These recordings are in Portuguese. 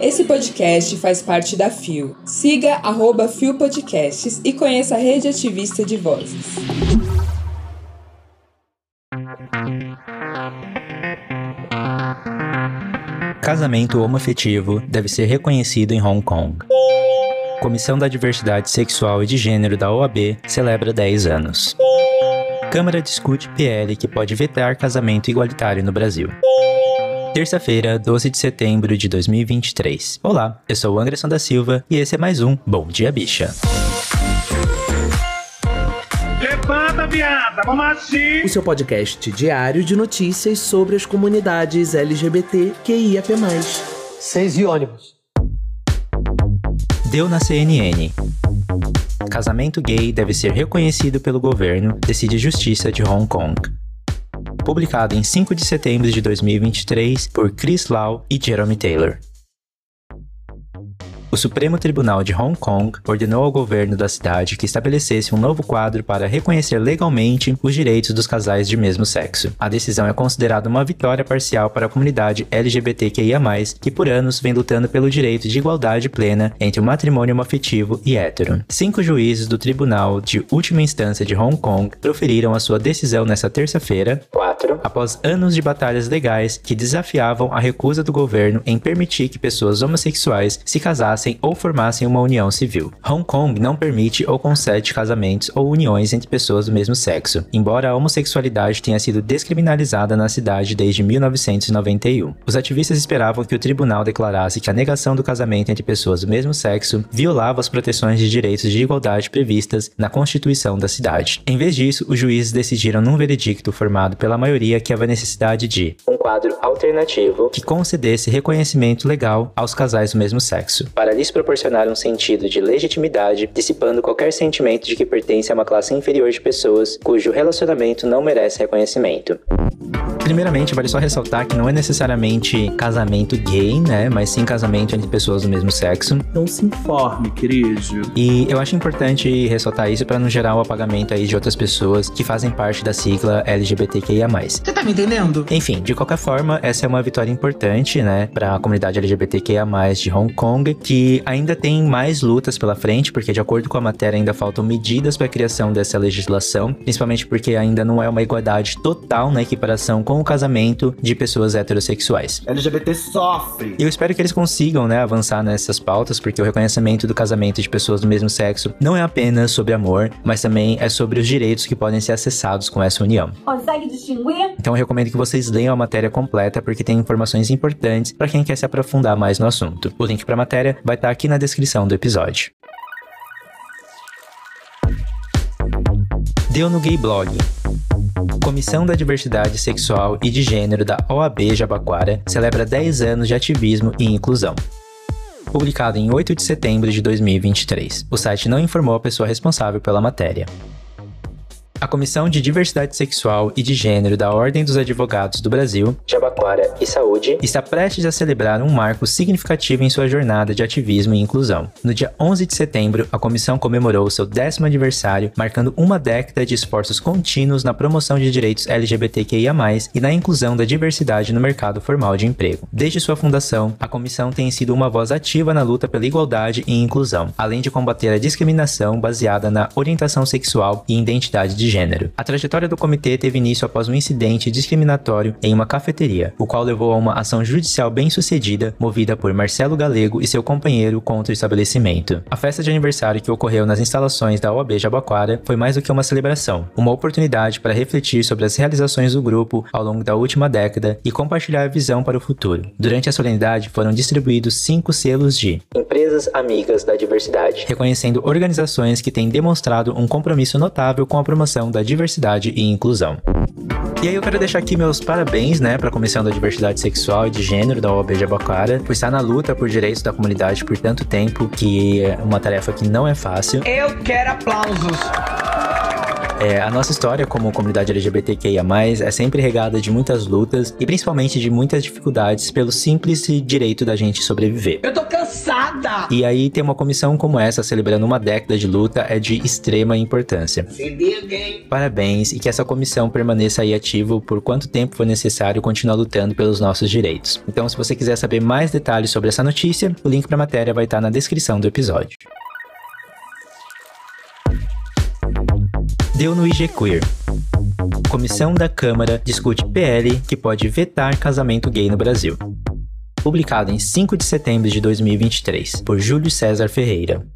Esse podcast faz parte da FIO. Siga arroba FIO Podcasts e conheça a rede ativista de vozes. Casamento homoafetivo deve ser reconhecido em Hong Kong. Comissão da Diversidade Sexual e de Gênero da OAB celebra 10 anos. Câmara discute PL que pode vetar casamento igualitário no Brasil. Terça-feira, 12 de setembro de 2023. Olá, eu sou o Anderson da Silva e esse é mais um Bom Dia Bicha. Levanta, viada, vamos assim! O seu podcast diário de notícias sobre as comunidades LGBT QIAP+. Seis e ônibus. Deu na CNN. Casamento gay deve ser reconhecido pelo governo, decide Justiça de Hong Kong publicado em 5 de setembro de 2023 por Chris Lau e Jeremy Taylor. O Supremo Tribunal de Hong Kong ordenou ao governo da cidade que estabelecesse um novo quadro para reconhecer legalmente os direitos dos casais de mesmo sexo. A decisão é considerada uma vitória parcial para a comunidade LGBTQIA+, que por anos vem lutando pelo direito de igualdade plena entre o matrimônio afetivo e hétero. Cinco juízes do Tribunal de Última Instância de Hong Kong proferiram a sua decisão nesta terça-feira, 4, após anos de batalhas legais que desafiavam a recusa do governo em permitir que pessoas homossexuais se casassem casassem ou formassem uma união civil. Hong Kong não permite ou concede casamentos ou uniões entre pessoas do mesmo sexo, embora a homossexualidade tenha sido descriminalizada na cidade desde 1991. Os ativistas esperavam que o tribunal declarasse que a negação do casamento entre pessoas do mesmo sexo violava as proteções de direitos de igualdade previstas na Constituição da cidade. Em vez disso, os juízes decidiram num veredicto formado pela maioria que havia necessidade de um quadro alternativo que concedesse reconhecimento legal aos casais do mesmo sexo. Para para lhes proporcionar um sentido de legitimidade, dissipando qualquer sentimento de que pertence a uma classe inferior de pessoas cujo relacionamento não merece reconhecimento. Primeiramente, vale só ressaltar que não é necessariamente casamento gay, né? Mas sim casamento entre pessoas do mesmo sexo. Não se informe, querido. E eu acho importante ressaltar isso para não gerar o apagamento aí de outras pessoas que fazem parte da sigla LGBTQIA+. Você tá me entendendo? Enfim, de qualquer forma, essa é uma vitória importante, né, para a comunidade LGBTQIA+ de Hong Kong, que ainda tem mais lutas pela frente, porque de acordo com a matéria ainda faltam medidas para a criação dessa legislação, principalmente porque ainda não é uma igualdade total na equiparação com o casamento de pessoas heterossexuais. LGBT sofre. E eu espero que eles consigam, né, avançar nessas pautas, porque o reconhecimento do casamento de pessoas do mesmo sexo não é apenas sobre amor, mas também é sobre os direitos que podem ser acessados com essa união. Consegue distinguir? Então eu recomendo que vocês leiam a matéria completa, porque tem informações importantes para quem quer se aprofundar mais no assunto. O link para a matéria vai estar tá aqui na descrição do episódio. Deu no Gay Blog. Comissão da Diversidade Sexual e de Gênero da OAB Jabaquara celebra 10 anos de ativismo e inclusão. Publicado em 8 de setembro de 2023, o site não informou a pessoa responsável pela matéria. A Comissão de Diversidade Sexual e de Gênero da Ordem dos Advogados do Brasil, Jabaquara e Saúde, está prestes a celebrar um marco significativo em sua jornada de ativismo e inclusão. No dia 11 de setembro, a comissão comemorou seu décimo aniversário, marcando uma década de esforços contínuos na promoção de direitos LGBTQIA+, e na inclusão da diversidade no mercado formal de emprego. Desde sua fundação, a comissão tem sido uma voz ativa na luta pela igualdade e inclusão, além de combater a discriminação baseada na orientação sexual e identidade de gênero. A trajetória do comitê teve início após um incidente discriminatório em uma cafeteria, o qual levou a uma ação judicial bem-sucedida movida por Marcelo Galego e seu companheiro contra o estabelecimento. A festa de aniversário que ocorreu nas instalações da OAB Jabaquara foi mais do que uma celebração, uma oportunidade para refletir sobre as realizações do grupo ao longo da última década e compartilhar a visão para o futuro. Durante a solenidade foram distribuídos cinco selos de Empresas Amigas da Diversidade, reconhecendo organizações que têm demonstrado um compromisso notável com a promoção Comissão da Diversidade e Inclusão. E aí eu quero deixar aqui meus parabéns, né, para a Comissão da Diversidade Sexual e de Gênero da OAB Jabaquara, por estar na luta por direitos da comunidade por tanto tempo, que é uma tarefa que não é fácil. Eu quero aplausos. É, a nossa história como comunidade LGBTQIA+, é sempre regada de muitas lutas e principalmente de muitas dificuldades pelo simples direito da gente sobreviver. Eu tô cansada! E aí ter uma comissão como essa celebrando uma década de luta é de extrema importância. Se liga, hein? Parabéns e que essa comissão permaneça aí ativo por quanto tempo for necessário continuar lutando pelos nossos direitos. Então, se você quiser saber mais detalhes sobre essa notícia, o link para a matéria vai estar na descrição do episódio. Deu no IG Queer. Comissão da Câmara discute PL que pode vetar casamento gay no Brasil. Publicado em 5 de setembro de 2023, por Júlio César Ferreira.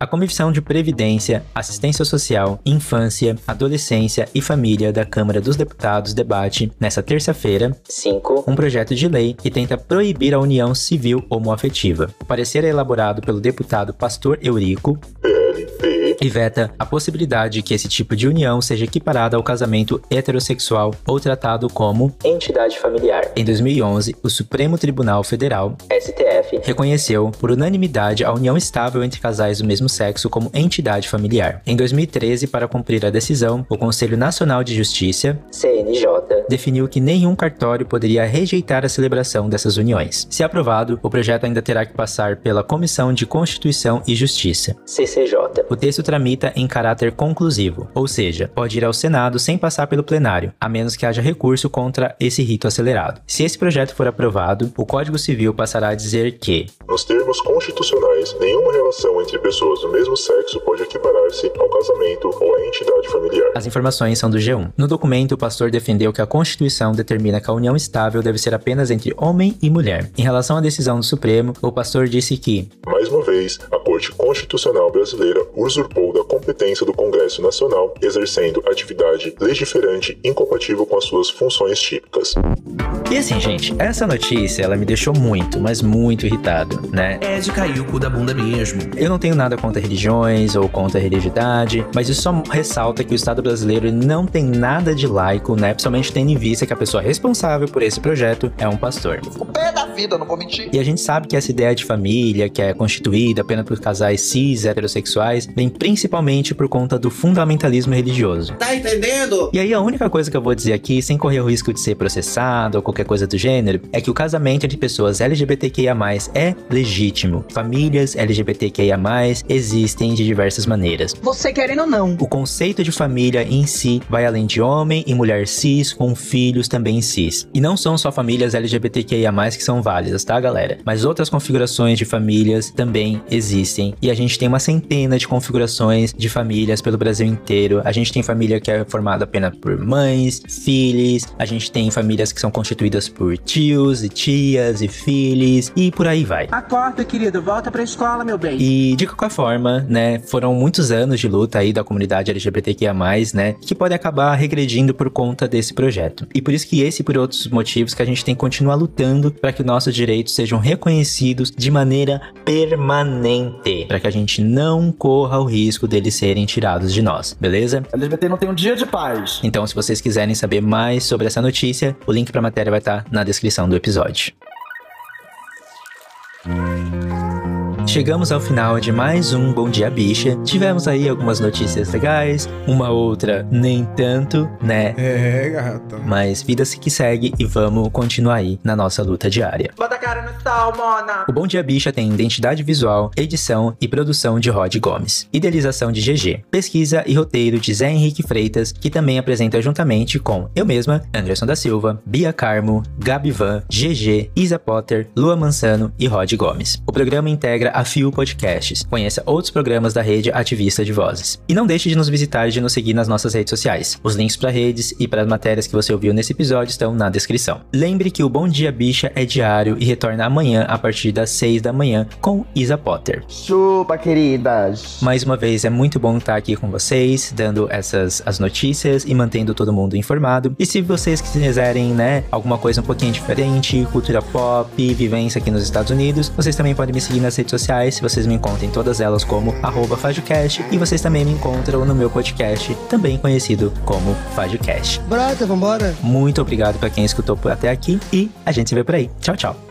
A Comissão de Previdência, Assistência Social, Infância, Adolescência e Família da Câmara dos Deputados debate, nesta terça-feira, 5, um projeto de lei que tenta proibir a união civil homoafetiva. O parecer é elaborado pelo deputado Pastor Eurico, e veta a possibilidade que esse tipo de união seja equiparada ao casamento heterossexual ou tratado como entidade familiar. Em 2011, o Supremo Tribunal Federal, STF, reconheceu por unanimidade a união estável entre casais do mesmo sexo como entidade familiar. Em 2013, para cumprir a decisão, o Conselho Nacional de Justiça, CNJ, definiu que nenhum cartório poderia rejeitar a celebração dessas uniões. Se aprovado, o projeto ainda terá que passar pela Comissão de Constituição e Justiça, CCJ. O texto tramita em caráter conclusivo, ou seja, pode ir ao Senado sem passar pelo plenário, a menos que haja recurso contra esse rito acelerado. Se esse projeto for aprovado, o Código Civil passará a dizer que, nos termos constitucionais, nenhuma relação entre pessoas do mesmo sexo pode equiparar-se ao casamento ou à entidade familiar. As informações são do G1. No documento, o pastor defendeu que a Constituição determina que a união estável deve ser apenas entre homem e mulher. Em relação à decisão do Supremo, o pastor disse que, mais uma vez, a Corte Constitucional Brasileira usurpou da competência do Congresso Nacional, exercendo atividade legiferante incompatível com as suas funções típicas. E assim, gente, essa notícia ela me deixou muito, mas muito irritado, né? É de cair o cu da bunda mesmo. Eu não tenho nada contra religiões ou contra religiosidade, mas isso só ressalta que o Estado brasileiro não tem nada de laico, né? Principalmente tendo em vista que a pessoa responsável por esse projeto é um pastor. O pé da vida, não vou mentir. E a gente sabe que essa ideia de família, que é constituída apenas por casais cis heterossexuais, vem principalmente por conta do fundamentalismo religioso. Tá entendendo? E aí a única coisa que eu vou dizer aqui, sem correr o risco de ser processado ou qualquer coisa do gênero, é que o casamento entre pessoas LGBTQIA+, é legítimo. Famílias LGBTQIA+, existem de diversas maneiras. Você querendo ou não. O conceito de família em si vai além de homem e mulher cis com filhos também cis. E não são só famílias LGBTQIA+, que são válidas, tá galera? Mas outras configurações de famílias também existem. E a gente tem uma centena de configurações de famílias pelo Brasil inteiro. A gente tem família que é formada apenas por mães, filhos, a gente tem famílias que são constituídas por tios e tias e filhos e por aí vai. Acorda, querido, volta pra escola, meu bem. E de qualquer forma, né, foram muitos anos de luta aí da comunidade LGBTQIA+, né, que pode acabar regredindo por conta desse projeto. E por isso que esse e por outros motivos que a gente tem que continuar lutando para que nossos direitos sejam reconhecidos de maneira permanente, para que a gente não corra o risco risco deles serem tirados de nós, beleza? LGBT não tem um dia de paz. Então, se vocês quiserem saber mais sobre essa notícia, o link para a matéria vai estar na descrição do episódio. Chegamos ao final de mais um Bom Dia Bicha. Tivemos aí algumas notícias legais, uma outra nem tanto, né? É, gata. Mas vida se que segue e vamos continuar aí na nossa luta diária. Bota a cara no sol, mona. O Bom Dia Bicha tem identidade visual, edição e produção de Rod Gomes. Idealização de GG. Pesquisa e roteiro de Zé Henrique Freitas, que também apresenta juntamente com eu mesma, Anderson da Silva, Bia Carmo, Gabi Van, GG, Isa Potter, Lua Mansano e Rod Gomes. O programa integra a Fio Podcasts. Conheça outros programas da rede Ativista de Vozes. E não deixe de nos visitar e de nos seguir nas nossas redes sociais. Os links para redes e para as matérias que você ouviu nesse episódio estão na descrição. Lembre que o Bom Dia Bicha é diário e retorna amanhã a partir das 6 da manhã com Isa Potter. Chupa, queridas. Mais uma vez, é muito bom estar aqui com vocês, dando essas as notícias e mantendo todo mundo informado. E se vocês quiserem, né, alguma coisa um pouquinho diferente, cultura pop, vivência aqui nos Estados Unidos, vocês também podem me seguir nas redes sociais sociais, vocês me encontram em todas elas como FajoCast e vocês também me encontram no meu podcast, também conhecido como FajoCast. Brota, vambora. Muito obrigado para quem escutou por até aqui e a gente se vê por aí. Tchau, tchau.